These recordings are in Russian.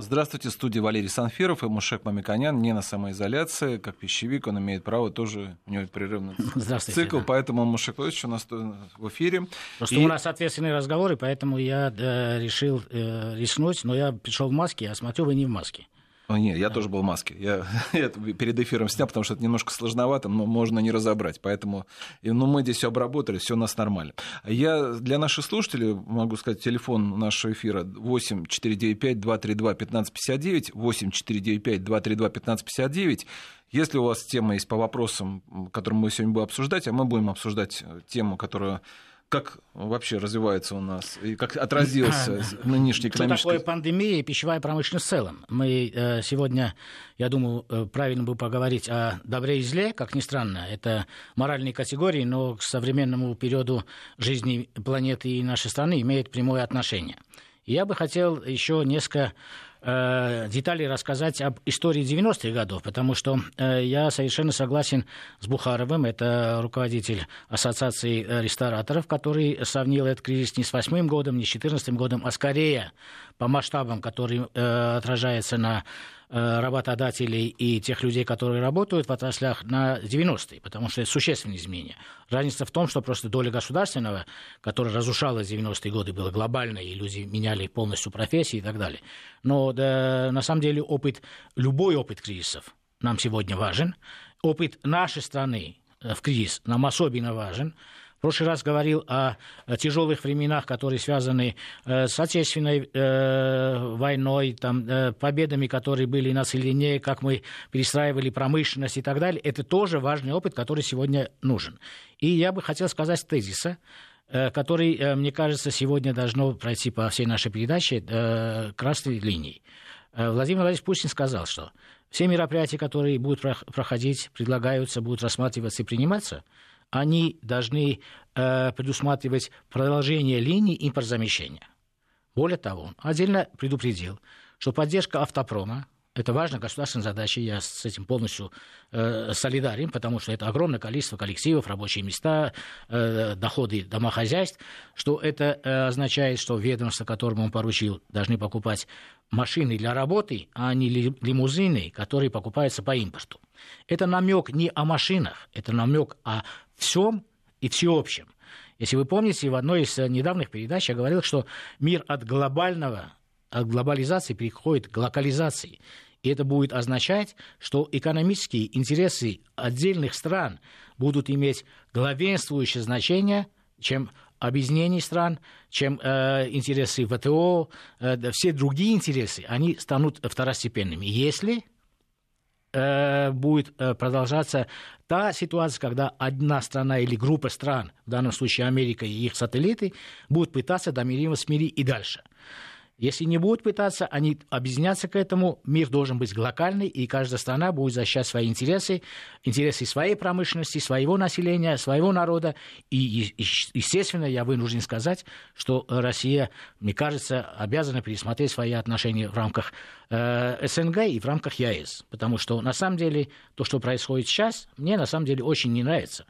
Здравствуйте, студия Валерий Санфиров и Мушек Мамиканян не на самоизоляции. Как пищевик он имеет право тоже, у него прерывный цикл, да. поэтому Мушек Владимирович у нас в эфире. Просто и... у нас ответственные разговоры, поэтому я э, решил э, рискнуть, но я пришел в маске, а смотрю, вы не в маске. О, нет, я тоже был в маске. Я, я перед эфиром снял, потому что это немножко сложновато, но можно не разобрать. Поэтому ну, мы здесь все обработали, все у нас нормально. Я для наших слушателей могу сказать, телефон нашего эфира 8 495 232 1559, 8 495 232 1559. Если у вас тема есть по вопросам, которые мы сегодня будем обсуждать, а мы будем обсуждать тему, которая как вообще развивается у нас и как отразился нынешний экономический... Что такое пандемия и пищевая промышленность в целом? Мы э, сегодня, я думаю, э, правильно бы поговорить о добре и зле, как ни странно. Это моральные категории, но к современному периоду жизни планеты и нашей страны имеют прямое отношение. я бы хотел еще несколько э, деталей рассказать об истории 90-х годов, потому что э, я совершенно согласен с Бухаровым, это руководитель Ассоциации рестораторов, который сравнил этот кризис не с 8 годом, не с 14 годом, а скорее по масштабам, который э, отражается на Э, работодателей и тех людей, которые работают в отраслях на 90-е, потому что это существенные изменения. Разница в том, что просто доля государственного, которая разрушалась в 90-е годы, была глобальной, и люди меняли полностью профессии и так далее. Но да, на самом деле опыт, любой опыт кризисов нам сегодня важен. Опыт нашей страны э, в кризис нам особенно важен. В прошлый раз говорил о тяжелых временах, которые связаны э, с отечественной э, войной, там, э, победами, которые были на Целине, как мы перестраивали промышленность и так далее. Это тоже важный опыт, который сегодня нужен. И я бы хотел сказать тезиса, который, мне кажется, сегодня должно пройти по всей нашей передаче красной линией. Владимир Владимирович Путин сказал, что все мероприятия, которые будут проходить, предлагаются, будут рассматриваться и приниматься – они должны э, предусматривать продолжение линии импортзамещения. Более того, отдельно предупредил, что поддержка автопрома это важная государственная задача, я с этим полностью э, солидарен, потому что это огромное количество коллективов, рабочие места, э, доходы домохозяйств, что это э, означает, что ведомство, которому он поручил, должны покупать машины для работы, а не лимузины, которые покупаются по импорту. Это намек не о машинах, это намек о всем и всеобщем. Если вы помните, в одной из недавних передач я говорил, что мир от глобального, от глобализации переходит к локализации. И это будет означать, что экономические интересы отдельных стран будут иметь главенствующее значение, чем объединений стран, чем э, интересы ВТО, э, все другие интересы, они станут второстепенными. Если э, будет э, продолжаться та ситуация, когда одна страна или группа стран, в данном случае Америка и их сателлиты, будут пытаться домиривать в мире и дальше. Если не будут пытаться, они объединятся к этому, мир должен быть локальный, и каждая страна будет защищать свои интересы, интересы своей промышленности, своего населения, своего народа. И, естественно, я вынужден сказать, что Россия, мне кажется, обязана пересмотреть свои отношения в рамках э, СНГ и в рамках ЕС. Потому что, на самом деле, то, что происходит сейчас, мне на самом деле очень не нравится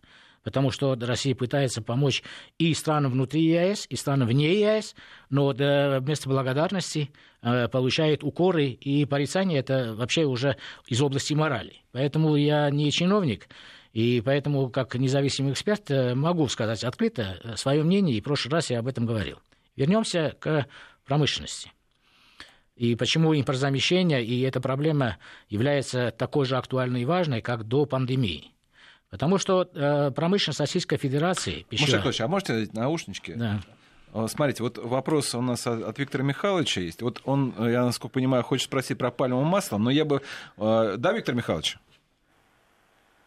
потому что Россия пытается помочь и странам внутри ЕС, и странам вне ЕС, но вместо благодарности э, получает укоры и порицания, это вообще уже из области морали. Поэтому я не чиновник, и поэтому, как независимый эксперт, э, могу сказать открыто э, свое мнение, и в прошлый раз я об этом говорил. Вернемся к промышленности. И почему импортзамещение и эта проблема является такой же актуальной и важной, как до пандемии. Потому что э, промышленность Российской Федерации... Пищевая... Маша а можете дать наушнички? Да. Смотрите, вот вопрос у нас от Виктора Михайловича есть. Вот он, я насколько понимаю, хочет спросить про пальмовое масло, но я бы... Э, да, Виктор Михайлович?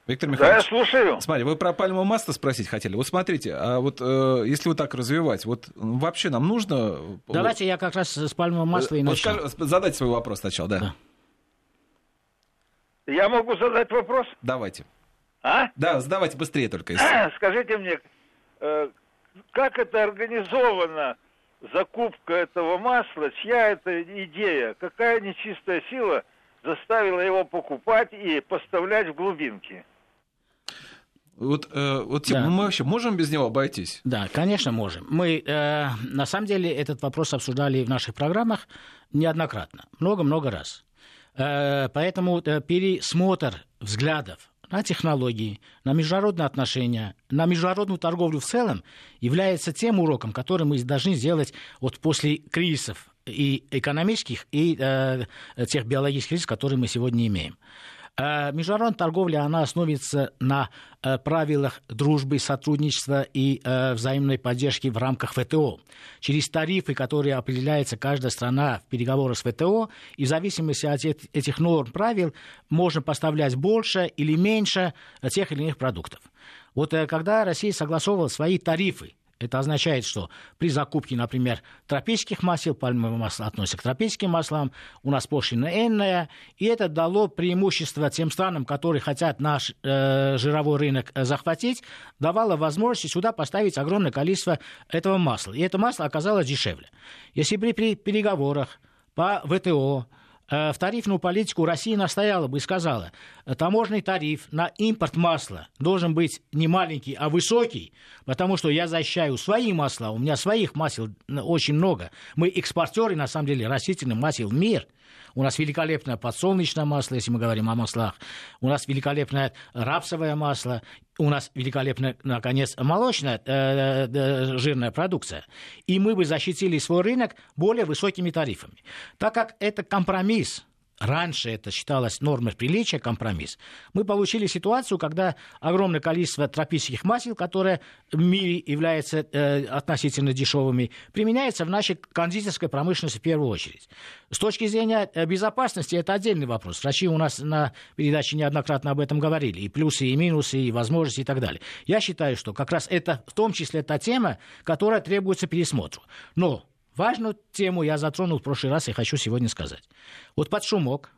Виктор Михайлович. Да, я слушаю. Смотри, вы про пальмовое масло спросить хотели. Вот смотрите, а вот э, если вот так развивать, вот вообще нам нужно... Давайте я как раз с пальмовым маслом и начну. Вот задайте свой вопрос сначала, да. да. Я могу задать вопрос? Давайте. А? Да, задавайте быстрее только. Если... Скажите мне, э, как это организовано, закупка этого масла, чья это идея, какая нечистая сила заставила его покупать и поставлять в глубинки? Вот, э, вот Тим, да. мы вообще можем без него обойтись? Да, конечно, можем. Мы, э, на самом деле, этот вопрос обсуждали в наших программах неоднократно, много-много раз. Э, поэтому э, пересмотр взглядов на технологии, на международные отношения, на международную торговлю в целом является тем уроком, который мы должны сделать вот после кризисов и экономических, и э, тех биологических кризисов, которые мы сегодня имеем. Э, международная торговля, она основывается на э, правилах дружбы, сотрудничества и э, взаимной поддержки в рамках ВТО. Через тарифы, которые определяется каждая страна в переговорах с ВТО, и в зависимости от этих норм правил можно поставлять больше или меньше тех или иных продуктов. Вот когда Россия согласовывала свои тарифы это означает, что при закупке, например, тропических масел, пальмовое масло относится к тропическим маслам, у нас пошлина энная, и это дало преимущество тем странам, которые хотят наш э, жировой рынок э, захватить, давало возможность сюда поставить огромное количество этого масла. И это масло оказалось дешевле. Если при, при переговорах по ВТО в тарифную политику Россия настояла бы и сказала, таможенный тариф на импорт масла должен быть не маленький, а высокий, потому что я защищаю свои масла, у меня своих масел очень много. Мы экспортеры, на самом деле, растительных масел в мир – у нас великолепное подсолнечное масло, если мы говорим о маслах. У нас великолепное рапсовое масло. У нас великолепная, наконец, молочная э, э, жирная продукция. И мы бы защитили свой рынок более высокими тарифами. Так как это компромисс раньше это считалось нормой приличия, компромисс, мы получили ситуацию, когда огромное количество тропических масел, которые в мире являются э, относительно дешевыми, применяется в нашей кондитерской промышленности в первую очередь. С точки зрения э, безопасности это отдельный вопрос. Врачи у нас на передаче неоднократно об этом говорили. И плюсы, и минусы, и возможности, и так далее. Я считаю, что как раз это в том числе та тема, которая требуется пересмотру. Но Важную тему я затронул в прошлый раз и хочу сегодня сказать. Вот под шумок,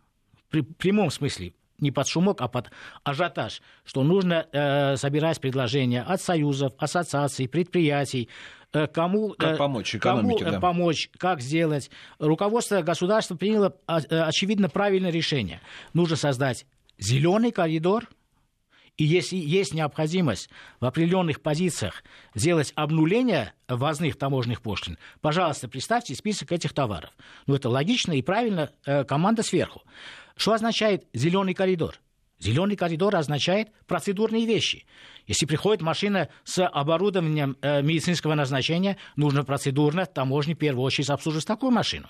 при прямом смысле, не под шумок, а под ажиотаж, что нужно э, собирать предложения от союзов, ассоциаций, предприятий, э, кому, как э, помочь экономике, кому да. помочь, как сделать. Руководство государства приняло, э, очевидно, правильное решение. Нужно создать зеленый коридор – и если есть необходимость в определенных позициях сделать обнуление ввозных таможенных пошлин, пожалуйста, представьте список этих товаров. Ну, это логично и правильно, э, команда сверху. Что означает зеленый коридор? Зеленый коридор означает процедурные вещи. Если приходит машина с оборудованием э, медицинского назначения, нужно процедурно таможне в первую очередь обслуживать такую машину.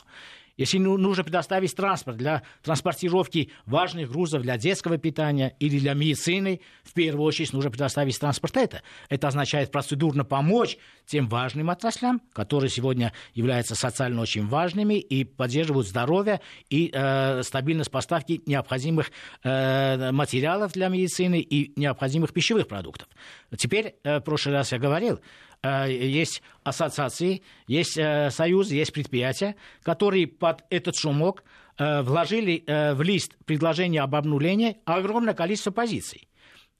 Если ну, нужно предоставить транспорт для транспортировки важных грузов для детского питания или для медицины, в первую очередь нужно предоставить транспорт это. Это означает процедурно помочь тем важным отраслям, которые сегодня являются социально очень важными и поддерживают здоровье и э, стабильность поставки необходимых э, материалов для медицины и необходимых пищевых продуктов. Теперь, э, в прошлый раз я говорил, есть ассоциации, есть э, союзы, есть предприятия, которые под этот шумок э, вложили в лист предложения об обнулении огромное количество позиций.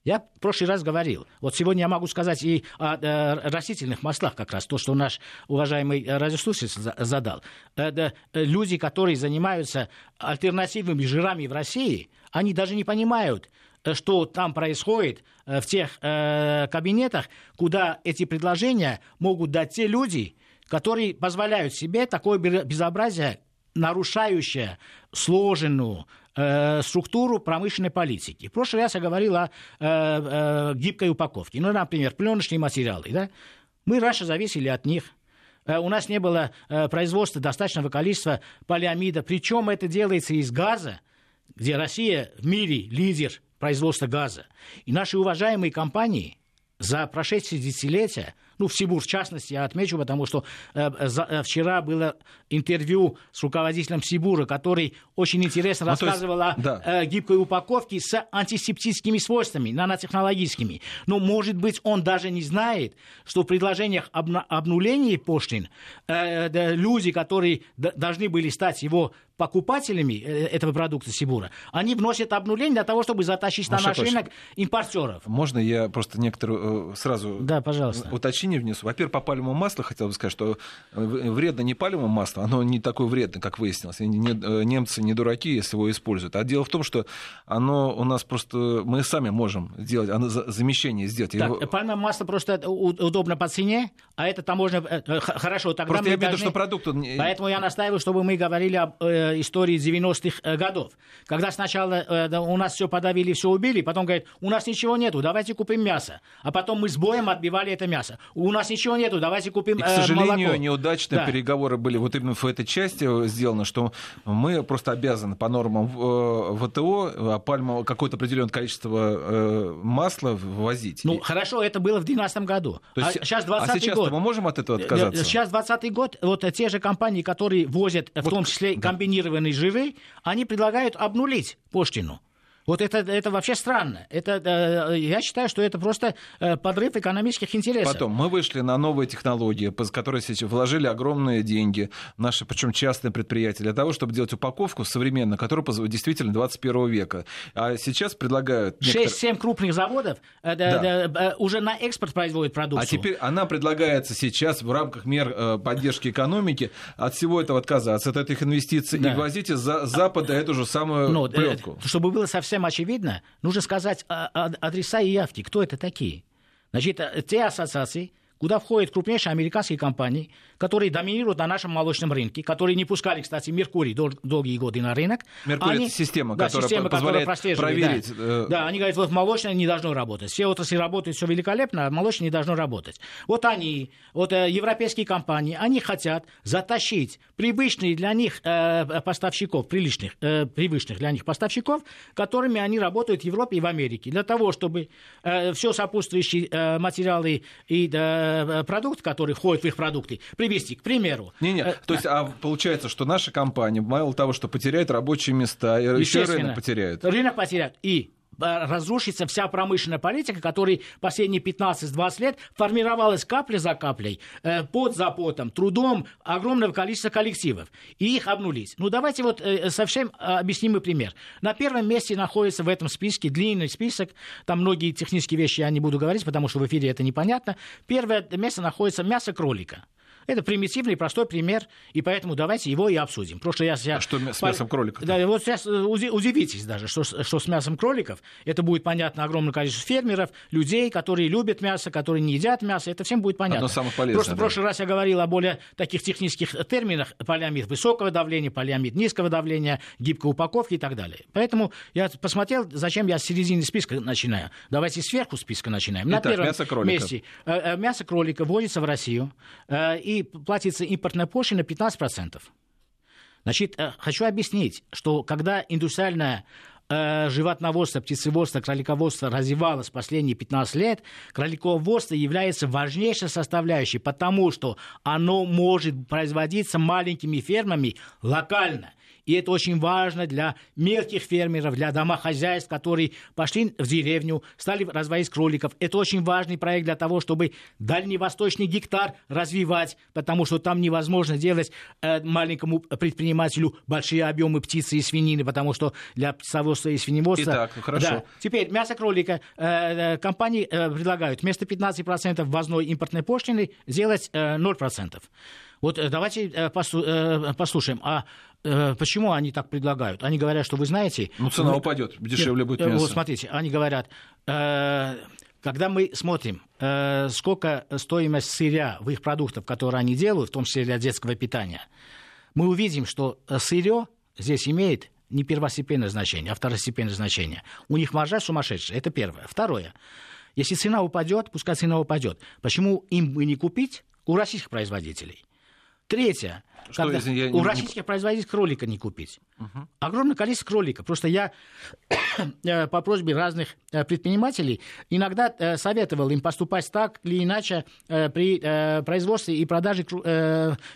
Я в прошлый раз говорил, вот сегодня я могу сказать и о, растительных маслах как раз, то, что наш уважаемый радиослушатель задал. Люди, которые занимаются альтернативными жирами в России, они даже не понимают, что там происходит э, в тех э, кабинетах, куда эти предложения могут дать те люди, которые позволяют себе такое безобразие, нарушающее сложенную э, структуру промышленной политики. В прошлый раз я говорил о э, э, гибкой упаковке. Ну, например, пленочные материалы. Да? Мы раньше зависели от них. Э, у нас не было э, производства достаточного количества полиамида. Причем это делается из газа, где Россия в мире лидер производства газа. И наши уважаемые компании за прошедшие десятилетия ну, в Сибур в частности, я отмечу, потому что э, за, э, вчера было интервью с руководителем Сибура, который очень интересно ну, рассказывал есть, о да. э, гибкой упаковке с антисептическими свойствами, нанотехнологическими. Но, может быть, он даже не знает, что в предложениях об обнуления пошлин э, э, люди, которые должны были стать его покупателями э, этого продукта Сибура, они вносят обнуление для того, чтобы затащить на наш рынок импортеров. Можно я просто некоторые э, сразу да, пожалуйста. уточнение внесу? Во-первых, по пальмовому маслу хотел бы сказать, что вредно не пальмовое масло, оно не такое вредное, как выяснилось. Немцы не дураки, если его используют. А дело в том, что оно у нас просто... Мы сами можем сделать, оно замещение сделать. Так, его... пальмовое масло просто удобно по цене, а это там можно... Хорошо, тогда просто мы я должны... виду, что продукт... Поэтому я настаиваю, чтобы мы говорили об э, истории 90-х э, годов. Когда сначала э, у нас все подавили, все убили, потом говорят, у нас ничего нету, давайте купим мясо. А потом мы с боем отбивали это мясо. У нас ничего нету, давайте купим И, к сожалению, молоко. неудачные да. переговоры были вот именно в этой части сделаны, что мы просто обязаны по нормам ВТО пальму какое-то определенное количество масла ввозить. Ну, хорошо, это было в 2012 году. То есть, а сейчас 20 а сейчас год. мы можем от этого отказаться? Сейчас 20 год, вот те же компании, которые возят в вот, том числе да. комбинированные жиры, они предлагают обнулить пошлину. Вот это, это вообще странно. Это, э, я считаю, что это просто э, подрыв экономических интересов. Потом мы вышли на новые технологии, которые сейчас вложили огромные деньги, наши, причем частные предприятия, для того, чтобы делать упаковку современную, которая действительно 21 века. А сейчас предлагают... 6-7 некоторые... крупных заводов э, да. Да, уже на экспорт производят продукцию. А теперь она предлагается сейчас в рамках мер поддержки экономики от всего этого отказаться, от этих инвестиций, да. и возить из Запада эту же самую ну, пленку. Чтобы было совсем совсем очевидно, нужно сказать а, а, адреса и явки, кто это такие. Значит, э, те ассоциации, куда входят крупнейшие американские компании, которые доминируют на нашем молочном рынке, которые не пускали, кстати, Меркурий дол- долгие годы на рынок. Меркурий они, это система, да, которая система, позволяет которая проверить. Да. Э... да, они говорят, вот молочное не должно работать. Все отрасли работают, все великолепно, а молочное не должно работать. Вот они, вот э, европейские компании, они хотят затащить привычные для них э, поставщиков, приличных, э, привычных для них поставщиков, которыми они работают в Европе и в Америке, для того, чтобы э, все сопутствующие э, материалы и э, продукты, которые входят в их продукты, привести, к примеру. Не-не, э, то есть, а получается, что наша компания, мало того, что потеряет рабочие места, еще рынок потеряет. Рынок потеряет. И э, разрушится вся промышленная политика, которая последние 15-20 лет формировалась капля за каплей, э, под за потом, трудом огромного количества коллективов. И их обнулить. Ну, давайте вот совсем объяснимый пример. На первом месте находится в этом списке длинный список, там многие технические вещи я не буду говорить, потому что в эфире это непонятно. Первое место находится мясо кролика. Это примитивный, простой пример, и поэтому давайте его и обсудим. Просто я, я... А что с мясом кроликов? Да, вот сейчас э, удивитесь даже, что, что с мясом кроликов. Это будет понятно огромное количество фермеров, людей, которые любят мясо, которые не едят мясо. Это всем будет понятно. Одно самых полезных. Просто да. в прошлый раз я говорил о более таких технических терминах. Полиамид высокого давления, полиамид низкого давления, гибкой упаковки и так далее. Поэтому я посмотрел, зачем я с середины списка начинаю. Давайте сверху списка начинаем. Итак, На первом мясо кролика. месте э, э, мясо кролика вводится в Россию. И и платится импортная пошлина 15%. Значит, э, хочу объяснить, что когда индустриальное э, животноводство, птицеводство, кролиководство развивалось последние 15 лет, кролиководство является важнейшей составляющей, потому что оно может производиться маленькими фермами локально – и это очень важно для мелких фермеров, для домохозяйств, которые пошли в деревню, стали разводить кроликов. Это очень важный проект для того, чтобы дальневосточный гектар развивать, потому что там невозможно делать э, маленькому предпринимателю большие объемы птицы и свинины, потому что для птицеводства и свиневодства... Итак, хорошо. Да. Теперь мясо кролика. Э, э компании э, предлагают вместо 15% ввозной импортной пошлины сделать э, 0%. Вот э, давайте э, послушаем, а почему они так предлагают? Они говорят, что вы знаете... Ну, цена вы... упадет, дешевле будет мясо. Вот смотрите, они говорят, э, когда мы смотрим, э, сколько стоимость сырья в их продуктах, которые они делают, в том числе для детского питания, мы увидим, что сырье здесь имеет не первостепенное значение, а второстепенное значение. У них маржа сумасшедшая. Это первое. Второе. Если цена упадет, пускай цена упадет. Почему им бы не купить у российских производителей? Третье. Что, когда я у не, российских производителей кролика не купить. Угу. Огромное количество кролика. Просто я э, по просьбе разных э, предпринимателей иногда э, советовал им поступать так или иначе при производстве и продаже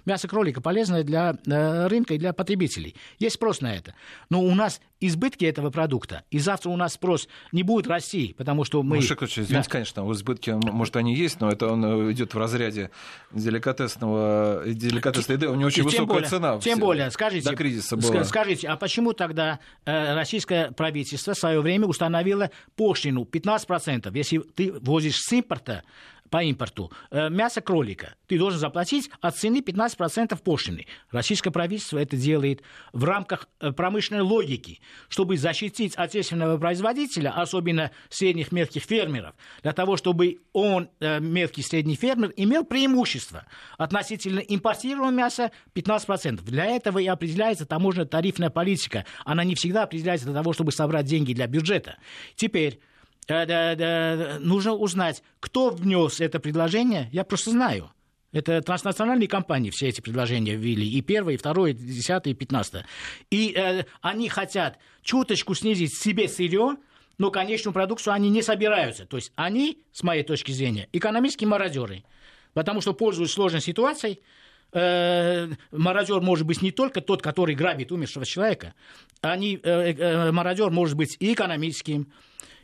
мяса кролика, полезное для рынка и для потребителей. Есть спрос на это. Но у нас избытки этого продукта, и завтра у нас спрос не будет расти, потому что мы... Маша извините, да. конечно, избытки, может, они есть, но это он идет в разряде деликатесного, деликатесной еды, он не очень очень высокая более, цена. Тем более, скажите, до кризиса была. скажите, а почему тогда э, российское правительство в свое время установило пошлину 15%, если ты возишь с импорта по импорту э, мясо кролика, ты должен заплатить от цены 15% пошлины. Российское правительство это делает в рамках э, промышленной логики, чтобы защитить отечественного производителя, особенно средних мелких фермеров, для того, чтобы он, э, мелкий средний фермер, имел преимущество относительно импортируемого мяса 15%. Для этого и определяется таможенно-тарифная политика. Она не всегда определяется для того, чтобы собрать деньги для бюджета. Теперь нужно узнать, кто внес это предложение. Я просто знаю. Это транснациональные компании все эти предложения ввели. И первое, и второе, и десятое, и пятнадцатое. И э, они хотят чуточку снизить себе сырье, но конечную продукцию они не собираются. То есть они, с моей точки зрения, экономические мародеры. Потому что, пользуясь сложной ситуацией, э, мародер может быть не только тот, который грабит умершего человека. Они, э, э, мародер может быть и экономическим,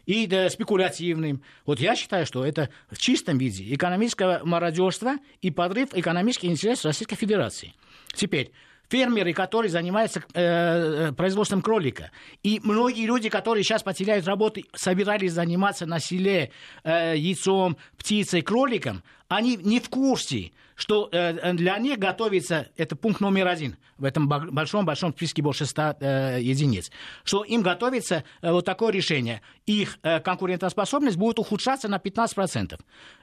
и да, спекулятивным. Вот я считаю, что это в чистом виде экономическое мародерство и подрыв экономических интересов Российской Федерации. Теперь, фермеры, которые занимаются э, производством кролика. И многие люди, которые сейчас потеряют работу, собирались заниматься на селе э, яйцом, птицей, кроликом, они не в курсе, что э, для них готовится, это пункт номер один в этом большом-большом списке больше 100 э, единиц, что им готовится э, вот такое решение. Их э, конкурентоспособность будет ухудшаться на 15%.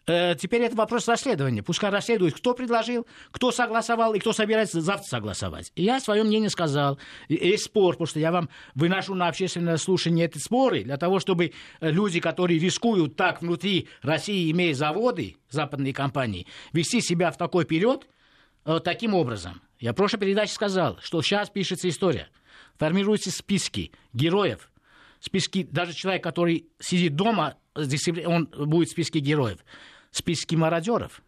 Э, теперь это вопрос расследования. Пускай расследуют, кто предложил, кто согласовал и кто собирается завтра согласовать. И я свое мнение сказал. Есть спор, потому что я вам выношу на общественное слушание эти споры для того, чтобы э, люди, которые рискуют так внутри России, имея заводы, западные компании, вести себя в такой период э, таким образом. Я в прошлой передаче сказал, что сейчас пишется история. Формируются списки героев, списки, даже человек, который сидит дома, он будет в списке героев, списки мародеров.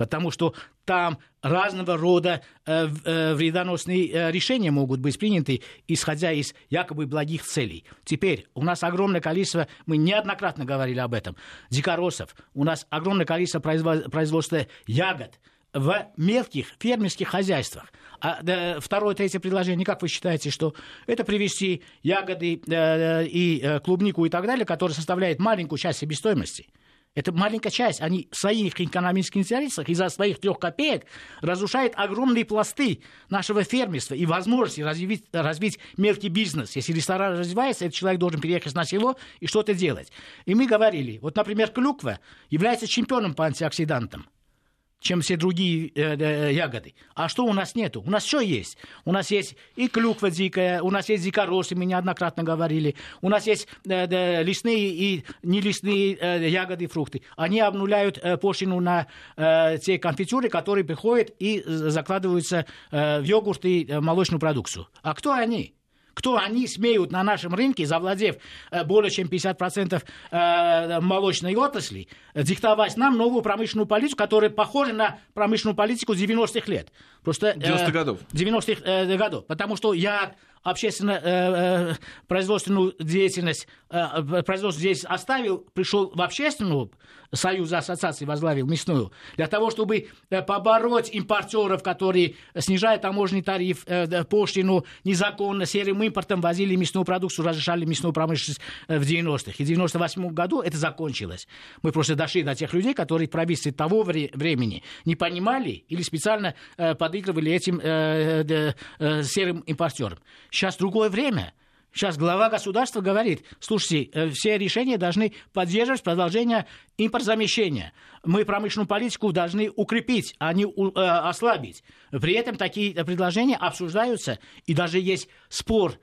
Потому что там разного рода э, э, вредоносные э, решения могут быть приняты, исходя из якобы благих целей. Теперь у нас огромное количество, мы неоднократно говорили об этом, дикоросов, у нас огромное количество производства ягод, в мелких фермерских хозяйствах. А да, второе, третье предложение, как вы считаете, что это привести ягоды э, и э, клубнику и так далее, которые составляют маленькую часть себестоимости? Это маленькая часть. Они в своих экономических интересах из-за своих трех копеек разрушают огромные пласты нашего фермерства и возможности развить, развить мелкий бизнес. Если ресторан развивается, этот человек должен переехать на село и что-то делать. И мы говорили, вот, например, клюква является чемпионом по антиоксидантам чем все другие э, э, ягоды. А что у нас нету? У нас все есть. У нас есть и клюква дикая, у нас есть дикоросы, мы неоднократно говорили. У нас есть э, э, лесные и нелесные э, ягоды и фрукты. Они обнуляют э, пошлину на э, те конфитюры, которые приходят и закладываются э, в йогурт и э, молочную продукцию. А кто они? Кто они смеют на нашем рынке, завладев э, более чем 50% э, молочной отрасли, диктовать нам новую промышленную политику, которая похожа на промышленную политику 90-х лет. Просто, 90-х годов. 90-х годов. Потому что я общественно-производственную деятельность, производственную деятельность оставил, пришел в общественную Союза ассоциаций возглавил мясную, для того, чтобы э, побороть импортеров, которые снижают таможенный тариф, э, пошлину, незаконно серым импортом возили мясную продукцию, разрешали мясную промышленность э, в 90-х. И в 98 году это закончилось. Мы просто дошли до тех людей, которые правительстве того времени не понимали или специально подыгрывали этим серым импортерам. Сейчас другое время. Сейчас глава государства говорит, слушайте, э, все решения должны поддерживать продолжение импортзамещения. Мы промышленную политику должны укрепить, а не э, ослабить. При этом такие предложения обсуждаются, и даже есть спор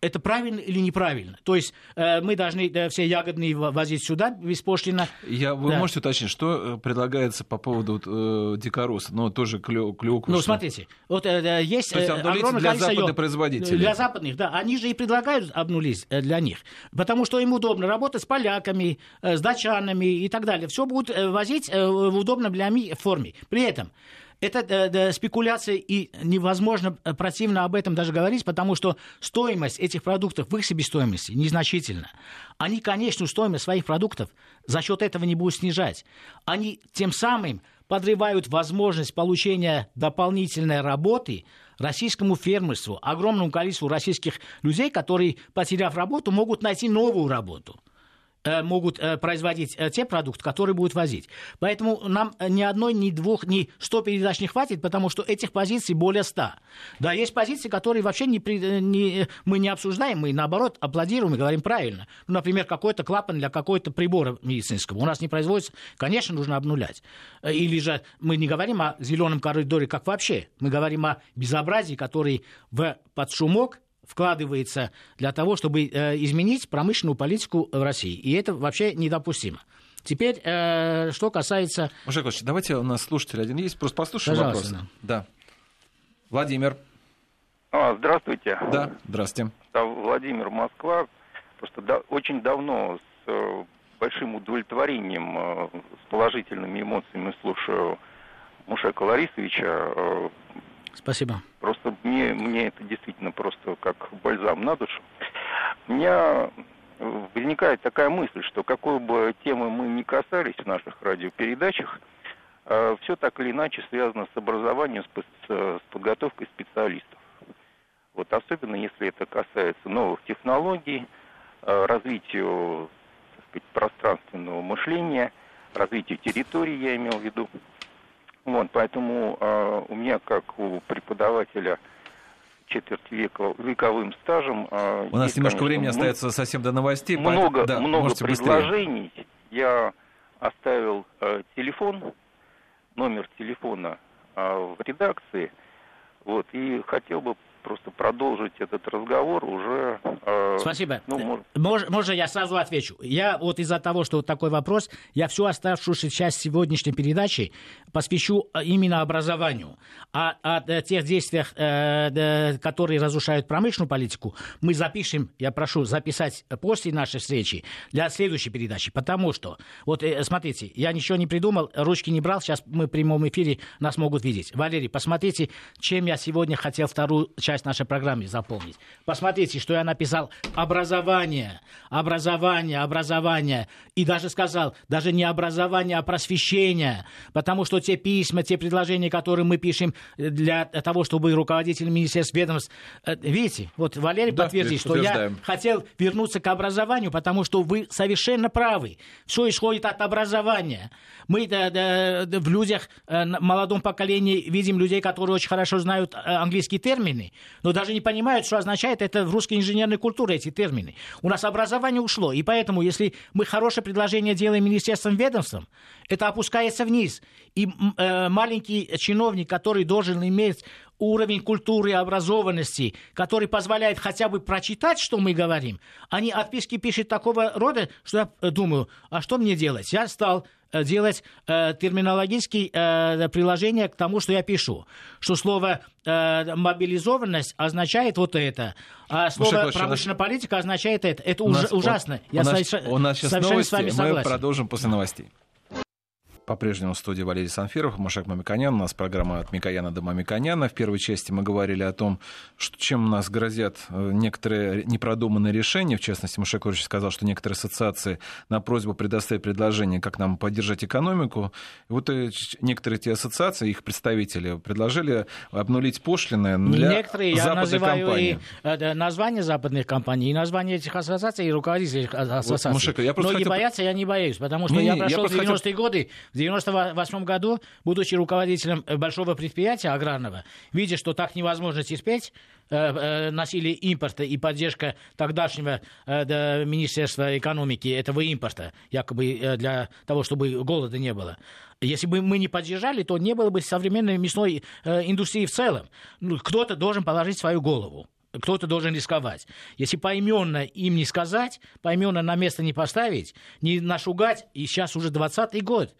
это правильно или неправильно? То есть э, мы должны э, все ягодные возить сюда беспошлино. Я, вы да. можете уточнить, что э, предлагается по поводу э, дикороса, но тоже клю, клюквы? Ну, смотрите, вот э, есть... То есть обнулить для западных производителей? Для западных, да. Они же и предлагают обнулить э, для них, потому что им удобно работать с поляками, э, с датчанами и так далее. Все будут э, возить э, в удобном для них форме. При этом это да, да, спекуляция, и невозможно э, противно об этом даже говорить, потому что стоимость этих продуктов в их себестоимости незначительна. Они конечную стоимость своих продуктов за счет этого не будут снижать. Они тем самым подрывают возможность получения дополнительной работы российскому фермерству, огромному количеству российских людей, которые, потеряв работу, могут найти новую работу. Э, могут э, производить э, те продукты, которые будут возить. Поэтому нам ни одной, ни двух, ни сто передач не хватит, потому что этих позиций более ста. Да, есть позиции, которые вообще не, не, мы не обсуждаем, мы наоборот аплодируем и говорим правильно. Ну, например, какой-то клапан для какой-то прибора медицинского у нас не производится, конечно, нужно обнулять. Или же мы не говорим о зеленом коридоре как вообще, мы говорим о безобразии, который в под шумок вкладывается для того, чтобы э, изменить промышленную политику в России. И это вообще недопустимо. Теперь, э, что касается... Мужик давайте у нас слушатель один есть, просто послушаем вопрос. Да. Владимир. А, здравствуйте. Да, здравствуйте. Да, Владимир, Москва. Просто да, очень давно с э, большим удовлетворением, э, с положительными эмоциями слушаю Мушека Ларисовича. Э, Спасибо. Просто мне, мне это действительно просто как бальзам на душу. У меня возникает такая мысль, что какой бы темы мы ни касались в наших радиопередачах, э, все так или иначе связано с образованием, с, подготовкой специалистов. Вот особенно если это касается новых технологий, э, развитию так сказать, пространственного мышления, развитию территории, я имел в виду. Вот, поэтому э, у меня, как у преподавателя четверть века, вековым стажем... Э, у нас есть, немножко конечно, времени остается совсем до новостей. Много, да, много предложений. Быстрее. Я оставил э, телефон, номер телефона э, в редакции, вот, и хотел бы просто продолжить этот разговор уже... Э, Спасибо. Ну, может... Мож, можно я сразу отвечу? Я вот из-за того, что вот такой вопрос, я всю оставшуюся часть сегодняшней передачи посвящу э, именно образованию. А о, о тех действиях, э, которые разрушают промышленную политику, мы запишем, я прошу записать после нашей встречи для следующей передачи. Потому что, вот э, смотрите, я ничего не придумал, ручки не брал, сейчас мы в прямом эфире нас могут видеть. Валерий, посмотрите, чем я сегодня хотел вторую часть нашей программы запомнить. Посмотрите, что я написал. Образование, образование, образование. И даже сказал, даже не образование, а просвещение. Потому что те письма, те предложения, которые мы пишем для того, чтобы руководитель министерств ведомств... Э, видите, вот Валерий да, подтвердит, что я хотел вернуться к образованию, потому что вы совершенно правы. Все исходит от образования. Мы да, да, в людях, э, молодом поколении, видим людей, которые очень хорошо знают э, английские термины, но даже не понимают, что означает это в русской инженерной культуре, эти термины. У нас образование ушло, и поэтому, если мы хорошее предложение делаем министерством ведомством, это опускается вниз. И э, маленький чиновник, который должен иметь уровень культуры образованности, который позволяет хотя бы прочитать, что мы говорим, они отписки пишут такого рода, что я э, думаю, а что мне делать? Я стал э, делать э, терминологические э, приложения к тому, что я пишу. Что слово э, мобилизованность означает вот это, а слово промышленная политика означает это. Это уж, нас, ужасно. Я у, нас, у нас сейчас новости, с вами согласен. мы продолжим после новостей. По-прежнему в студии Валерий Санфиров, Машек Мамиканян. У нас программа «От Микояна до Мамиканяна». В первой части мы говорили о том, что, чем нас грозят э, некоторые непродуманные решения. В частности, Машек Ильич сказал, что некоторые ассоциации на просьбу предоставить предложение, как нам поддержать экономику. И вот э, некоторые эти ассоциации, их представители, предложили обнулить пошлины для некоторые, западных я называю компаний. И э, название западных компаний, и название этих ассоциаций, и руководителей этих ассоциаций. Вот, Машек, я просто Но хотел... бояться я не боюсь, потому что не, я прошел в 90-е хотел... годы 1998 году, будучи руководителем э, большого предприятия аграрного, видя, что так невозможно терпеть, э, э, насилие импорта и поддержка тогдашнего Министерства экономики этого импорта, якобы для того, чтобы голода не было. Если бы мы не поддержали, то не было бы современной мясной индустрии в целом. Ну, кто-то должен положить свою голову кто-то должен рисковать. Если поименно им не сказать, поименно на место не поставить, не нашугать, и сейчас уже 20-й год,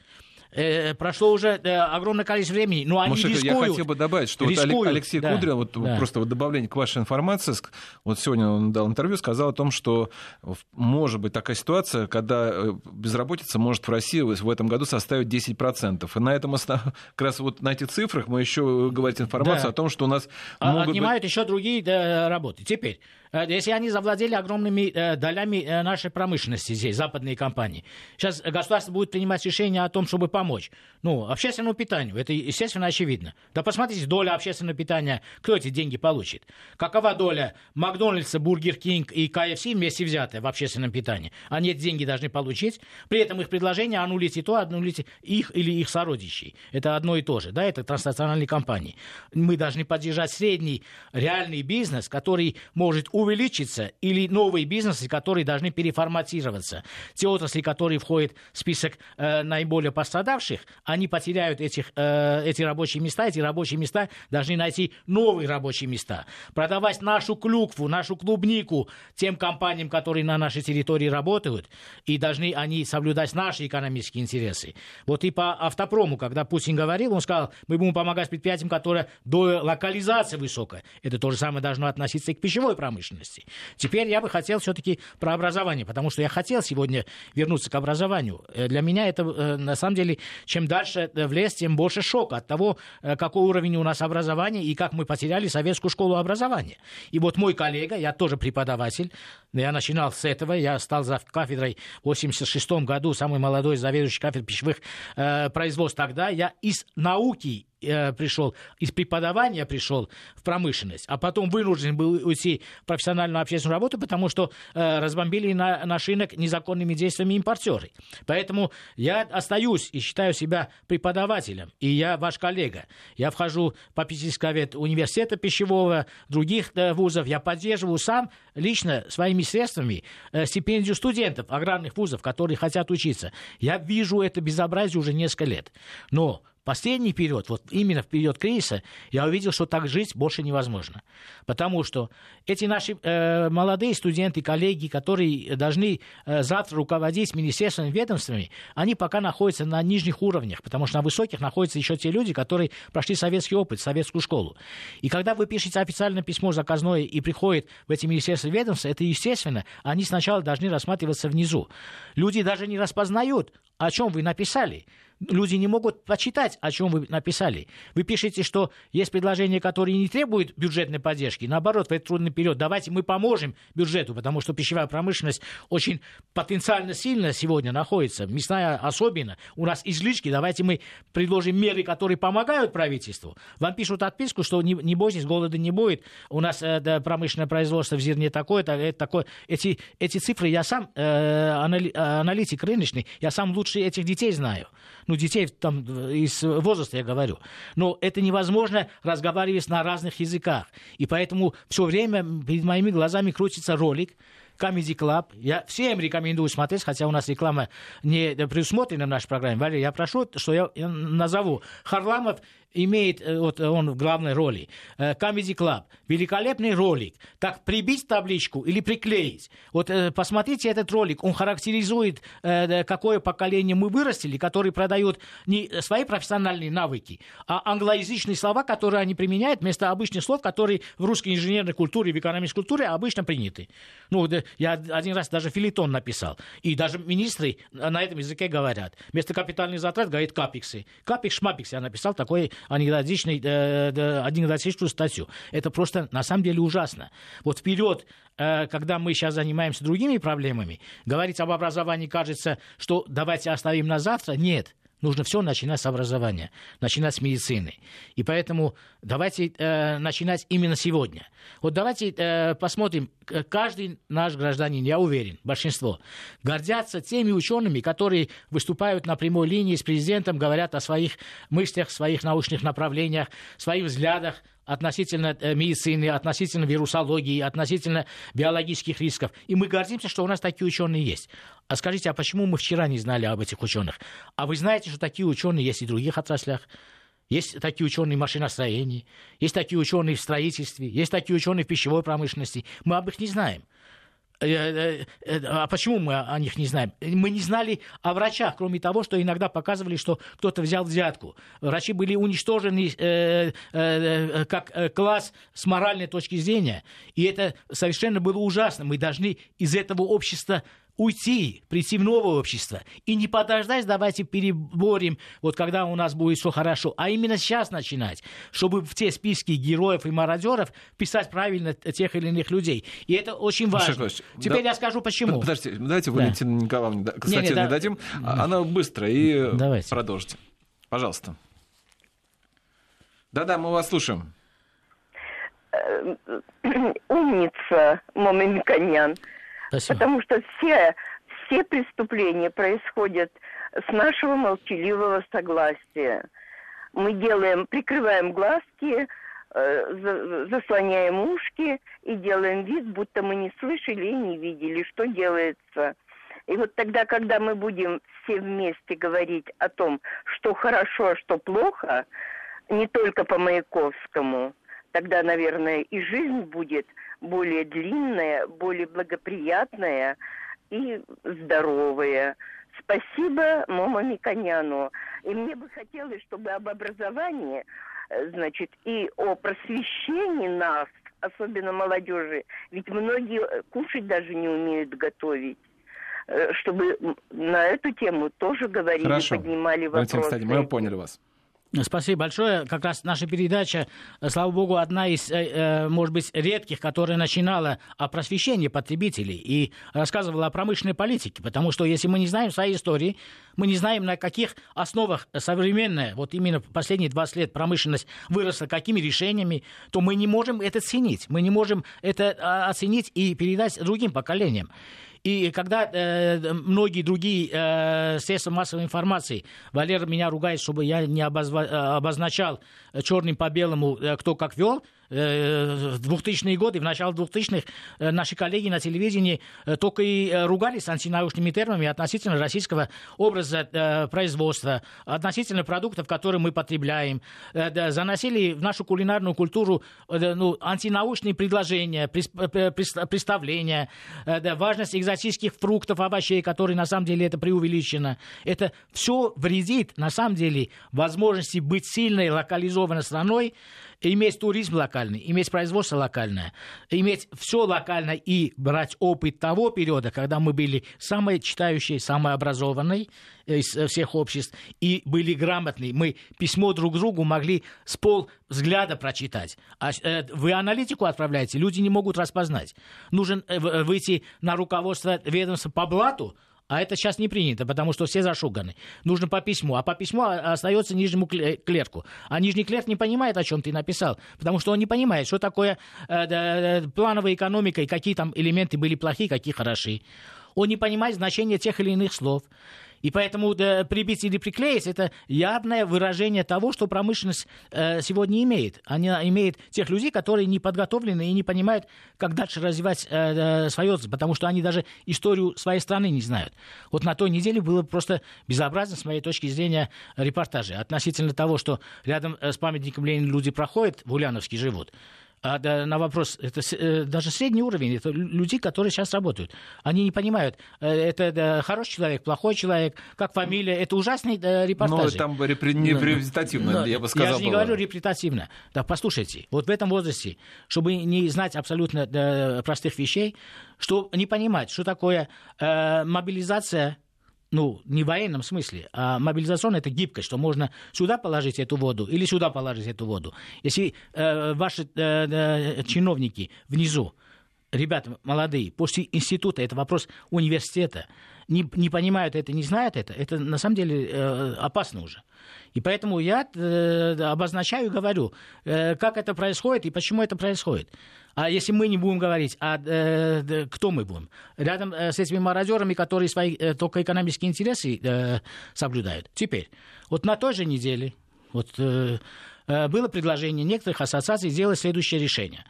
э, прошло уже э, огромное количество времени, но они Может, рискуют. Я хотел бы добавить, что рискуют, вот Алексей да, Кудрин, вот да. просто вот добавление к вашей информации, вот сегодня он дал интервью, сказал о том, что может быть такая ситуация, когда э, безработица может в России в этом году составить 10%. И на этом основ... как раз вот на этих цифрах мы еще говорить информацию да. о том, что у нас а, могут Отнимают быть... еще другие да, работы. Теперь, Э, если они завладели огромными э, долями э, нашей промышленности здесь, западные компании. Сейчас государство будет принимать решение о том, чтобы помочь. Ну, общественному питанию, это, естественно, очевидно. Да посмотрите, доля общественного питания, кто эти деньги получит? Какова доля Макдональдса, Бургер Кинг и KFC вместе взятая в общественном питании? Они эти деньги должны получить. При этом их предложение аннулить и то, аннулить их или их сородичей. Это одно и то же. Да, это транснациональные компании. Мы должны поддержать средний реальный бизнес, который может увеличиться, или новые бизнесы, которые должны переформатироваться. Те отрасли, которые входят в список э, наиболее пострадавших, они потеряют этих, э, эти рабочие места, эти рабочие места должны найти новые рабочие места. Продавать нашу клюкву, нашу клубнику тем компаниям, которые на нашей территории работают, и должны они соблюдать наши экономические интересы. Вот и по автопрому, когда Путин говорил, он сказал, мы будем помогать предприятиям, которые до локализации высокая. Это то же самое должно относиться и к пищевой промышленности. Теперь я бы хотел все-таки про образование, потому что я хотел сегодня вернуться к образованию. Э, для меня это, э, на самом деле, чем дальше в лес, тем больше шока от того, э, какой уровень у нас образования и как мы потеряли советскую школу образования. И вот мой коллега, я тоже преподаватель, я начинал с этого, я стал за кафедрой в 86 году, самый молодой заведующий кафедрой пищевых э, производств тогда. Я из науки Э, пришел, из преподавания пришел в промышленность, а потом вынужден был уйти в профессиональную общественную работу, потому что э, разбомбили на, наш рынок незаконными действиями импортеры. Поэтому я остаюсь и считаю себя преподавателем, и я ваш коллега. Я вхожу в попечительский совет университета пищевого, других э, вузов, я поддерживаю сам лично своими средствами э, стипендию студентов аграрных вузов, которые хотят учиться. Я вижу это безобразие уже несколько лет. Но последний период, вот именно в период кризиса, я увидел, что так жить больше невозможно. Потому что эти наши э, молодые студенты, коллеги, которые должны э, завтра руководить министерственными ведомствами, они пока находятся на нижних уровнях, потому что на высоких находятся еще те люди, которые прошли советский опыт, советскую школу. И когда вы пишете официальное письмо заказное и приходит в эти министерства ведомства, это естественно, они сначала должны рассматриваться внизу. Люди даже не распознают, о чем вы написали люди не могут почитать, о чем вы написали. Вы пишете, что есть предложения, которые не требуют бюджетной поддержки. Наоборот, в этот трудный период давайте мы поможем бюджету, потому что пищевая промышленность очень потенциально сильно сегодня находится, мясная особенно. У нас излишки, давайте мы предложим меры, которые помогают правительству. Вам пишут отписку, что не, не бойтесь, голода не будет. У нас э, да, промышленное производство в зерне такое, то, это такое. Эти, эти цифры я сам э, анали, аналитик рыночный, я сам лучше этих детей знаю ну, детей там из возраста я говорю. Но это невозможно разговаривать на разных языках. И поэтому все время перед моими глазами крутится ролик, Comedy Club. Я всем рекомендую смотреть, хотя у нас реклама не предусмотрена в нашей программе. Валерий, я прошу, что я назову. Харламов имеет, э, вот он в главной роли. Э, Comedy Club. Великолепный ролик. Как прибить табличку или приклеить. Вот э, посмотрите этот ролик. Он характеризует, какое поколение мы вырастили, которые продают не свои профессиональные навыки, а англоязычные слова, которые они применяют вместо обычных слов, которые в русской инженерной культуре, в экономической культуре обычно приняты. Ну, я один раз даже филитон написал. И даже министры на этом языке говорят. Вместо капитальных затрат говорит капиксы. Капикс, шмапикс я написал такой анекдотичный, э, анекдотичную статью. Это просто на самом деле ужасно. Вот вперед, э, когда мы сейчас занимаемся другими проблемами, говорить об образовании кажется, что давайте оставим на завтра. Нет. Нужно все начинать с образования, начинать с медицины. И поэтому давайте э, начинать именно сегодня. Вот давайте э, посмотрим, каждый наш гражданин, я уверен, большинство, гордятся теми учеными, которые выступают на прямой линии с президентом, говорят о своих мыслях, своих научных направлениях, своих взглядах относительно э, медицины, относительно вирусологии, относительно биологических рисков. И мы гордимся, что у нас такие ученые есть. А скажите, а почему мы вчера не знали об этих ученых? А вы знаете, что такие ученые есть и в других отраслях? Есть такие ученые в машиностроении, есть такие ученые в строительстве, есть такие ученые в пищевой промышленности. Мы об них не знаем. Э, э, э, а почему мы о них не знаем? Мы не знали о врачах, кроме того, что иногда показывали, что кто-то взял взятку. Врачи были уничтожены э, э, как класс с моральной точки зрения. И это совершенно было ужасно. Мы должны из этого общества уйти, прийти в новое общество и не подождать, давайте переборем, вот когда у нас будет все хорошо, а именно сейчас начинать, чтобы в те списки героев и мародеров писать правильно тех или иных людей. И это очень важно. Шакович, Теперь да, я скажу почему. Подождите, давайте Валентина да. Николаевне, кстати, не, не, да, дадим. Да. Она быстро и давайте. продолжите. Пожалуйста. Да-да, мы вас слушаем. Э, умница, Моминканян. Спасибо. Потому что все, все преступления происходят с нашего молчаливого согласия. Мы делаем, прикрываем глазки, э, заслоняем ушки и делаем вид, будто мы не слышали и не видели, что делается. И вот тогда, когда мы будем все вместе говорить о том, что хорошо, а что плохо, не только по Маяковскому, тогда, наверное, и жизнь будет более длинная, более благоприятная и здоровая. Спасибо Мома Миконяну. И мне бы хотелось, чтобы об образовании, э, значит, и о просвещении нас, особенно молодежи, ведь многие э, кушать даже не умеют готовить э, чтобы на эту тему тоже говорили, Хорошо. поднимали вопросы. Валентин, кстати, мы поняли вас. Спасибо большое. Как раз наша передача, э, слава богу, одна из, э, э, может быть, редких, которая начинала о просвещении потребителей и рассказывала о промышленной политике. Потому что если мы не знаем своей истории, мы не знаем, на каких основах современная, вот именно последние 20 лет промышленность выросла, какими решениями, то мы не можем это ценить. Мы не можем это а, оценить и передать другим поколениям. И когда э, многие другие э, средства массовой информации, Валера меня ругает, чтобы я не обозва- э, обозначал черным по белому, э, кто как вел, Э, в 2000-е годы, в начале 2000-х, э, наши коллеги на телевидении э, только и ругались антинаучными терминами относительно российского образа производства, относительно продуктов, которые мы потребляем, заносили в нашу кулинарную культуру ну, антинаучные предложения, представления, важность экзотических фруктов, овощей, которые на самом деле это преувеличено. Это все вредит, на самом деле, возможности быть сильной локализованной страной, иметь туризм локальный, иметь производство локальное, иметь все локально и брать опыт того периода, когда мы были самой читающей, самой образованной из всех обществ и были грамотны. Мы письмо друг другу могли с пол взгляда прочитать. А э, вы аналитику отправляете, люди не могут распознать. Нужен э, выйти на руководство ведомства по блату, а это сейчас не принято, потому что все зашуганы. Нужно по письму. А по письму остается нижнему клерку. А нижний клерк не понимает, о чем ты написал. Потому что он не понимает, что такое э, э, плановая экономика и какие там элементы были плохие, какие хороши. Он не понимает значение тех или иных слов. И поэтому да, прибить или приклеить – это явное выражение того, что промышленность э, сегодня имеет. Она имеет тех людей, которые не подготовлены и не понимают, как дальше развивать э, э свое, потому что они даже историю своей страны не знают. Вот на той неделе было просто безобразно, с моей точки зрения, репортажи относительно того, что рядом э, с памятником Ленина люди проходят, в Ульяновске живут, а, да, на вопрос, это э, даже средний уровень, это люди, которые сейчас работают. Они не понимают, э, это да, хороший человек, плохой человек, как фамилия, это ужасный да, репортаж. Ну, там репре- не репрезентативно, но, я бы сказал. Я же не было. говорю репрезентативно. Да, послушайте, вот в этом возрасте, чтобы не знать абсолютно да, простых вещей, что не понимать, что такое э, мобилизация ну, не в военном смысле, а мобилизационная это гибкость, что можно сюда положить эту воду или сюда положить эту воду. Если э, ваши э, э, чиновники внизу, ребята молодые, после института, это вопрос университета, не, не понимают это, не знают это, это на самом деле э, опасно уже. И поэтому я э, обозначаю и говорю, э, как это происходит и почему это происходит. А если мы не будем говорить, а э, кто мы будем? Рядом э, с этими мародерами, которые свои э, только экономические интересы э, соблюдают. Теперь, вот на той же неделе вот, э, э было предложение некоторых ассоциаций сделать следующее решение.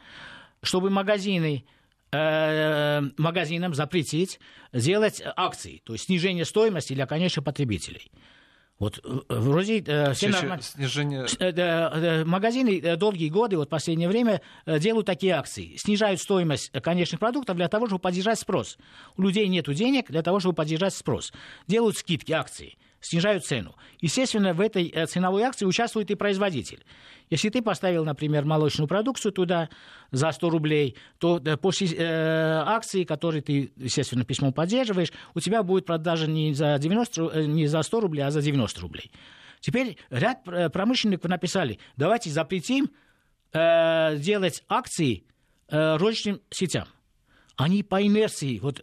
Чтобы магазины э, магазинам запретить делать акции, то есть снижение стоимости для конечных потребителей. Вот э, вроде э, все нормально. Снижение... Э, э, магазины э, долгие годы, вот последнее время, делают такие акции. Снижают стоимость конечных продуктов для того, чтобы поддержать спрос. У людей нет денег для того, чтобы поддержать спрос. Делают скидки, акции. Снижают цену. Естественно, в этой э, ценовой акции участвует и производитель. Если ты поставил, например, молочную продукцию туда за 100 рублей, то после э, акции, которые ты, естественно, письмо поддерживаешь, у тебя будет продажа не за, 90, не за 100 рублей, а за 90 рублей. Теперь ряд промышленников написали, давайте запретим э, делать акции э, розничным сетям. Они по инерции, вот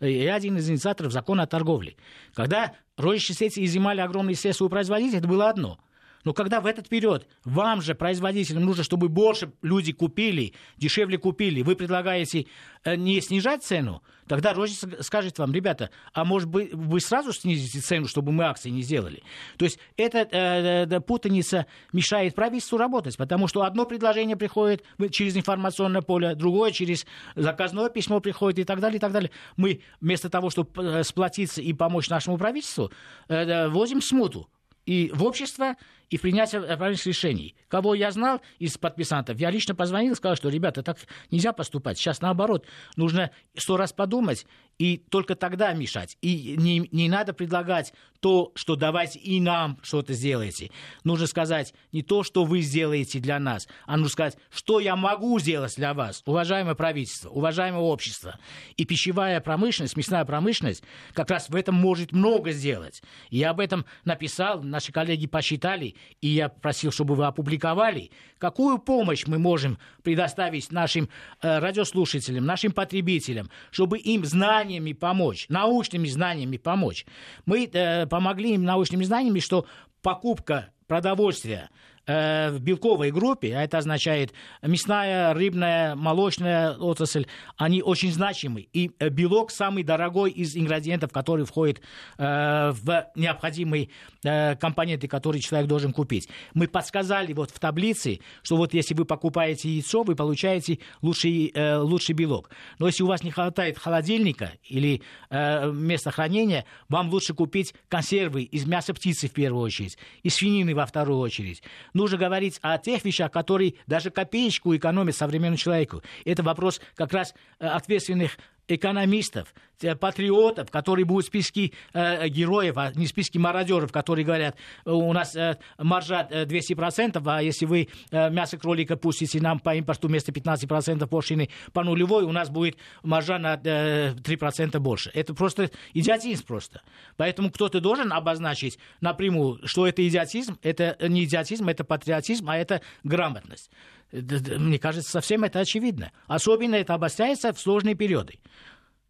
я один из инициаторов закона о торговле. Когда розничные сети изымали огромные средства у производителей, это было одно – но когда в этот период вам же, производителям, нужно, чтобы больше люди купили, дешевле купили, вы предлагаете э, не снижать цену, тогда розница скажет вам, ребята, а может быть вы сразу снизите цену, чтобы мы акции не сделали. То есть эта э, э, путаница мешает правительству работать, потому что одно предложение приходит через информационное поле, другое через заказное письмо приходит и так далее, и так далее. Мы вместо того, чтобы э, сплотиться и помочь нашему правительству, э, возим смуту и в общество, и в принятии правильных решений. Кого я знал из подписантов, я лично позвонил и сказал, что, ребята, так нельзя поступать. Сейчас наоборот, нужно сто раз подумать и только тогда мешать. И не, не надо предлагать то, что давайте и нам что-то сделайте. Нужно сказать не то, что вы сделаете для нас, а нужно сказать, что я могу сделать для вас, уважаемое правительство, уважаемое общество. И пищевая промышленность, мясная промышленность как раз в этом может много сделать. Я об этом написал, наши коллеги посчитали, и я просил, чтобы вы опубликовали, какую помощь мы можем предоставить нашим э, радиослушателям, нашим потребителям, чтобы им знаниями помочь, научными знаниями помочь. Мы э, помогли им научными знаниями, что покупка продовольствия в белковой группе, а это означает мясная, рыбная, молочная отрасль, они очень значимы. И э, белок самый дорогой из ингредиентов, который входит э, в необходимые компоненты, которые человек должен купить. Мы подсказали вот в таблице, что вот если вы покупаете яйцо, вы получаете лучший, лучший белок. Но если у вас не хватает холодильника или места хранения, вам лучше купить консервы из мяса птицы в первую очередь, из свинины во вторую очередь нужно говорить о тех вещах, которые даже копеечку экономят современному человеку. Это вопрос как раз э, ответственных экономистов, э, патриотов, которые будут в списке э, героев, а не в списке мародеров, которые говорят, у нас э, маржа 200%, а если вы э, мясо кролика пустите нам по импорту вместо 15% пошлины по нулевой, у нас будет маржа на э, 3% больше. Это просто идиотизм просто. Поэтому кто-то должен обозначить напрямую, что это идиотизм, это не идиотизм, это патриотизм, а это грамотность. Мне кажется, совсем это очевидно. Особенно это обостряется в сложные периоды.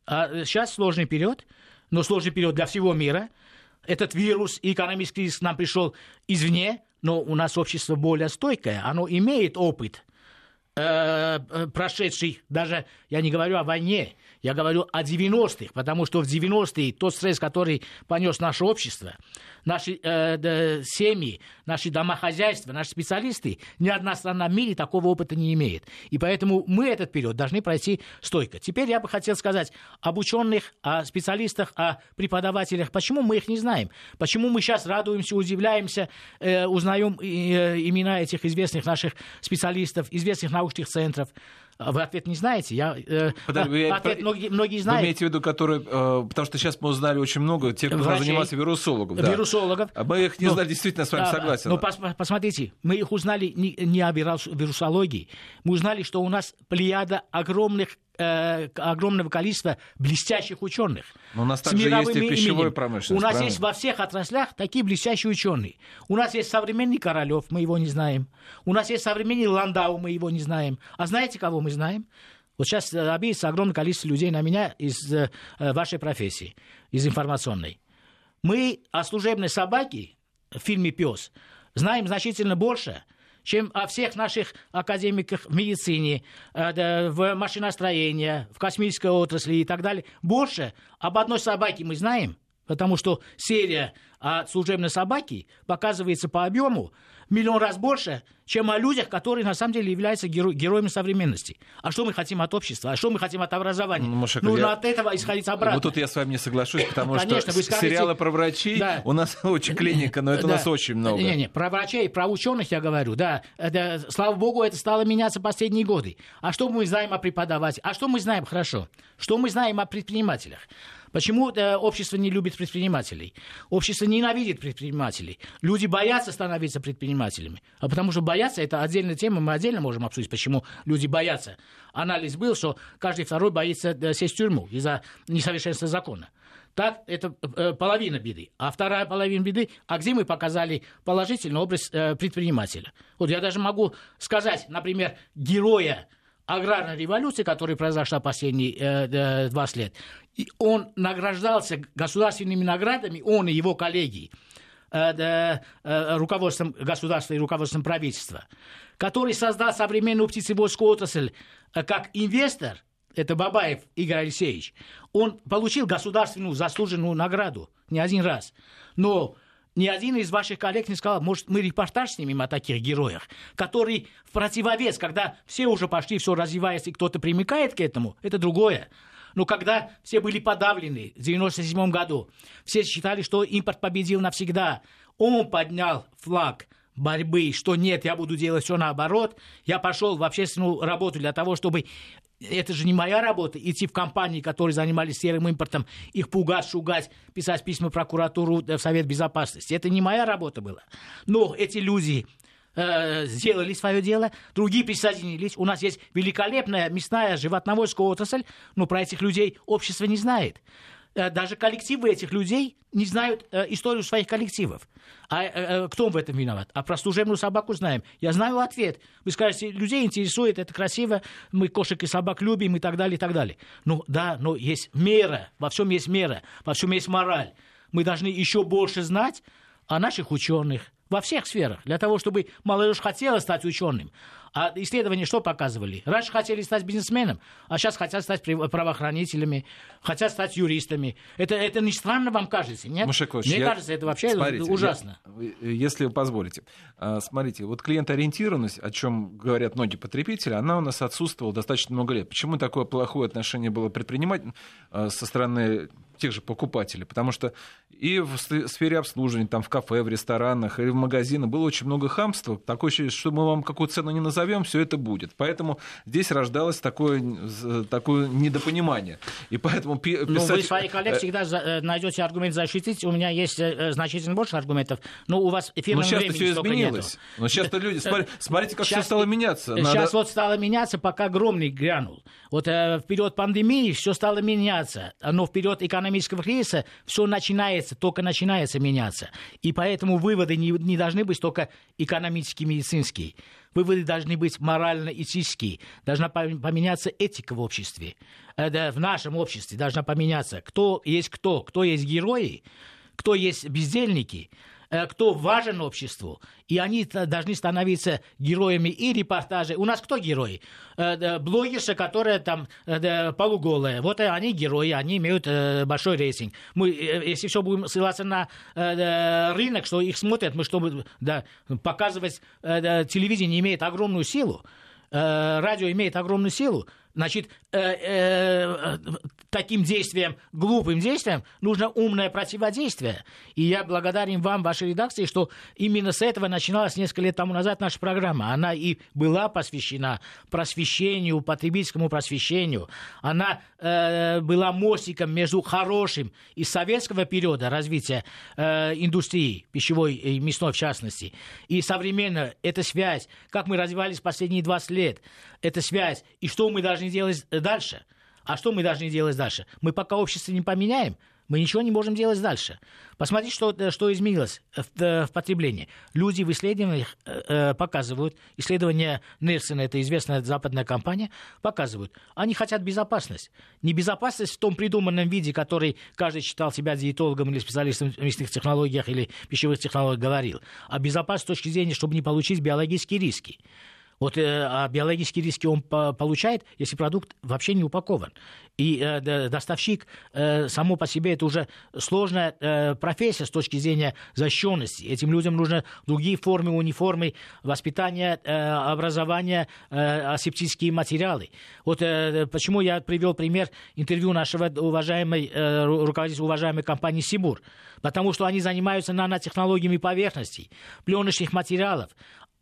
А сейчас сложный период, но сложный период для всего мира. Этот вирус экономический кризис нам пришел извне, но у нас общество более стойкое, оно имеет опыт э, э прошедший, даже я не говорю о войне, я говорю о 90-х, потому что в 90-е тот стресс, который понес наше общество, наши э, э, семьи, наши домохозяйства, наши специалисты, ни одна страна в мире такого опыта не имеет. И поэтому мы этот период должны пройти стойко. Теперь я бы хотел сказать об ученых, о специалистах, о преподавателях. Почему мы их не знаем? Почему мы сейчас радуемся, удивляемся, э, узнаем э, имена этих известных наших специалистов, известных научных центров? А вы ответ не знаете? Я, э, Подожди, а, ответ многие, многие знают. Вы имеете в виду, которые... Э, потому что сейчас мы узнали очень много тех, кто Врачей, занимается вирусологов. Да. Вирусологов. А мы их не но, знали, действительно, с вами да, согласен. Но пос, посмотрите, мы их узнали не, не о вирусологии. Мы узнали, что у нас плеяда огромных э, огромного количества блестящих ученых. Но у нас также есть и пищевой промышленность. У нас правильно? есть во всех отраслях такие блестящие ученые. У нас есть современный Королев, мы его не знаем. У нас есть современный Ландау, мы его не знаем. А знаете, кого мы знаем? Вот сейчас э, обидится огромное количество людей на меня из э, вашей профессии, из информационной. Мы о служебной собаке в фильме «Пес» знаем значительно больше – чем о всех наших академиках в медицине, э, в машиностроении, в космической отрасли и так далее. Больше об одной собаке мы знаем, потому что серия о служебной собаке показывается по объему миллион раз больше, чем о людях, которые на самом деле являются геро- героями современности. А что мы хотим от общества? А что мы хотим от образования? Ну, Нужно я... от этого исходить обратно. Вот тут я с вами не соглашусь, потому Конечно, что скажете... сериалы про врачей да. у нас очень клиника, но это да. у нас очень много. Не, не, про врачей, про ученых я говорю, да. Это, слава богу, это стало меняться последние годы. А что мы знаем о преподавателях? А что мы знаем хорошо? Что мы знаем о предпринимателях? Почему э, общество не любит предпринимателей? Общество ненавидит предпринимателей. Люди боятся становиться предпринимателями. А потому что боятся, это отдельная тема, мы отдельно можем обсудить, почему люди боятся. Анализ был, что каждый второй боится э, сесть в тюрьму из-за несовершенства закона. Так, это э, половина беды. А вторая половина беды, а где мы показали положительный образ предпринимателя. Вот я даже могу сказать, например, героя аграрной революции, которая произошла последние э, 20 лет, и он награждался государственными наградами, он и его коллеги, э, э, руководством государства и руководством правительства, который создал современную птицеводскую отрасль э, как инвестор, это Бабаев Игорь Алексеевич, он получил государственную заслуженную награду не один раз. Но ни один из ваших коллег не сказал, может, мы репортаж снимем о таких героях, который в противовес, когда все уже пошли, все развивается, и кто-то примыкает к этому, это другое. Но когда все были подавлены в 1997 году, все считали, что импорт победил навсегда, он поднял флаг борьбы, что нет, я буду делать все наоборот. Я пошел в общественную работу для того, чтобы это же не моя работа, идти в компании, которые занимались серым импортом, их пугать, шугать, писать письма в прокуратуру, в Совет Безопасности. Это не моя работа была. Но эти люди э, сделали свое дело, другие присоединились. У нас есть великолепная мясная животноводская отрасль, но про этих людей общество не знает. Э, даже коллективы этих людей не знают э, историю своих коллективов. А э, кто в этом виноват? А про служебную собаку знаем. Я знаю ответ. Вы скажете, людей интересует, это красиво, мы кошек и собак любим и так далее, и так далее. Ну да, но есть мера, во всем есть мера, во всем есть мораль. Мы должны еще больше знать о наших ученых, во всех сферах, для того, чтобы молодежь хотела стать ученым. А исследования что показывали? Раньше хотели стать бизнесменом, а сейчас хотят стать правоохранителями, хотят стать юристами. Это, это не странно вам кажется, нет? Мушекович, Мне я... кажется, это вообще смотрите, ужасно. Я, если вы позволите. А, смотрите, вот клиентоориентированность, о чем говорят многие потребители, она у нас отсутствовала достаточно много лет. Почему такое плохое отношение было предприниматель а, со стороны тех же покупателей, потому что и в сфере обслуживания, там в кафе, в ресторанах, или в магазинах было очень много хамства. Такое ощущение, что мы вам какую цену не назовем, все это будет. Поэтому здесь рождалось такое, такое недопонимание. И поэтому писать... Ну, вы своих коллег э, всегда э, найдете аргумент защитить. У меня есть э, значительно больше аргументов. Но у вас эфирного Но сейчас все изменилось. Нету. Но сейчас-то люди... Смотрите, как сейчас, все стало меняться. Надо... Сейчас вот стало меняться, пока громный грянул. Вот э, в период пандемии все стало меняться. Но в период экономического кризиса все начинается, только начинается меняться. И поэтому выводы не, не должны быть только экономические, медицинские. Выводы должны быть морально-этические. Должна поменяться этика в обществе. Э, в нашем обществе должна поменяться. Кто есть кто? Кто есть герои? Кто есть бездельники? Э, кто важен обществу, и они должны становиться героями и репортажей. У нас кто герои? Э, блогерша, которая там э, полуголая. Вот они герои, они имеют большой рейтинг. Мы, если все будем ссылаться на рынок, что их смотрят, мы чтобы да, показывать, телевидение имеет огромную силу, радио имеет огромную силу, Значит, э, э, таким действием, глупым действием, нужно умное противодействие. И я благодарен вам, вашей редакции, что именно с этого начиналась несколько лет тому назад наша программа. Она и была посвящена просвещению, потребительскому просвещению. Она э, была мостиком между хорошим и советского периода развития э, индустрии, пищевой и мясной в частности, и современно эта связь, как мы развивались последние 20 лет, эта связь, и что мы должны делать дальше. А что мы должны делать дальше? Мы пока общество не поменяем, мы ничего не можем делать дальше. Посмотрите, что, э, что изменилось в, э, в потреблении. Люди в исследованиях э, э, показывают, исследования Нельсона, это известная западная компания, показывают, они хотят безопасность. Не безопасность в том придуманном виде, который каждый считал себя диетологом или специалистом в мясных технологиях или пищевых технологиях говорил, а безопасность с точки зрения, чтобы не получить биологические риски. Вот э, а биологические риски он по получает, если продукт вообще не упакован. И э, доставщик э, само по себе это уже сложная э, профессия с точки зрения защищенности. Этим людям нужны другие формы, униформы, воспитание, э, образование, э, асептические материалы. Вот э, почему я привел пример интервью нашего уважаемой, э, руководителя уважаемой компании «Сибур». Потому что они занимаются нанотехнологиями поверхностей, пленочных материалов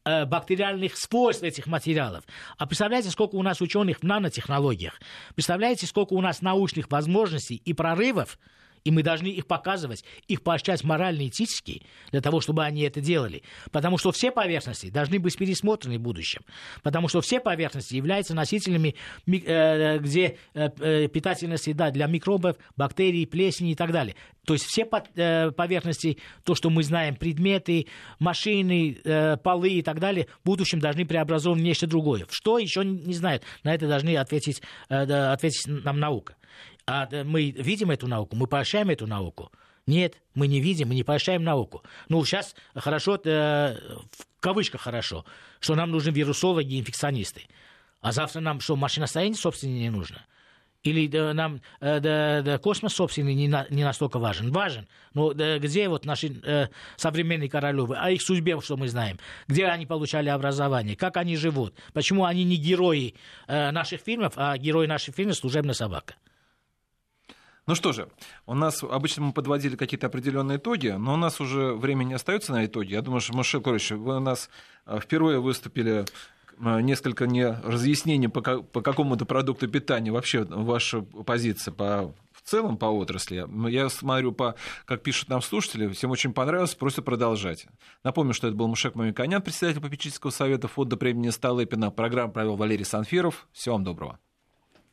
бактериальных свойств этих материалов. А представляете, сколько у нас ученых в нанотехнологиях? Представляете, сколько у нас научных возможностей и прорывов и мы должны их показывать, их поощрять морально-этически, для того, чтобы они это делали. Потому что все поверхности должны быть пересмотрены в будущем. Потому что все поверхности являются носителями, э, где э, питательная среда для микробов, бактерий, плесени и так далее. То есть все э, поверхности, то, что мы знаем, предметы, машины, полы и так далее, в будущем должны преобразованы в нечто другое. Что еще не знают. На это должны ответить, ответить нам наука. А мы видим эту науку, мы поощряем эту науку. Нет, мы не видим, мы не поощряем науку. Ну, сейчас хорошо, э, в кавычках хорошо, что нам нужны вирусологи и инфекционисты. А завтра нам что, машиностроение, собственно, не нужно? Или да, нам э, да, да, космос, собственно, не, на, не настолько важен? Важен. Но да, где вот наши э, современные королевы? О их судьбе, что мы знаем? Где они получали образование? Как они живут? Почему они не герои э, наших фильмов, а герои наших фильмов – служебная собака? Ну что же, у нас обычно мы подводили какие-то определенные итоги, но у нас уже времени остается на итоги. Я думаю, что, Маша Корович, вы у нас э, впервые выступили э, несколько не разъяснений по, по какому-то продукту питания, вообще ваша позиция по в целом по отрасли. Я смотрю, по, как пишут нам слушатели, всем очень понравилось, просят продолжать. Напомню, что это был Мушек Мамиканян, председатель попечительского совета фонда премии Столыпина. Программу провел Валерий Санфиров. Всего вам доброго.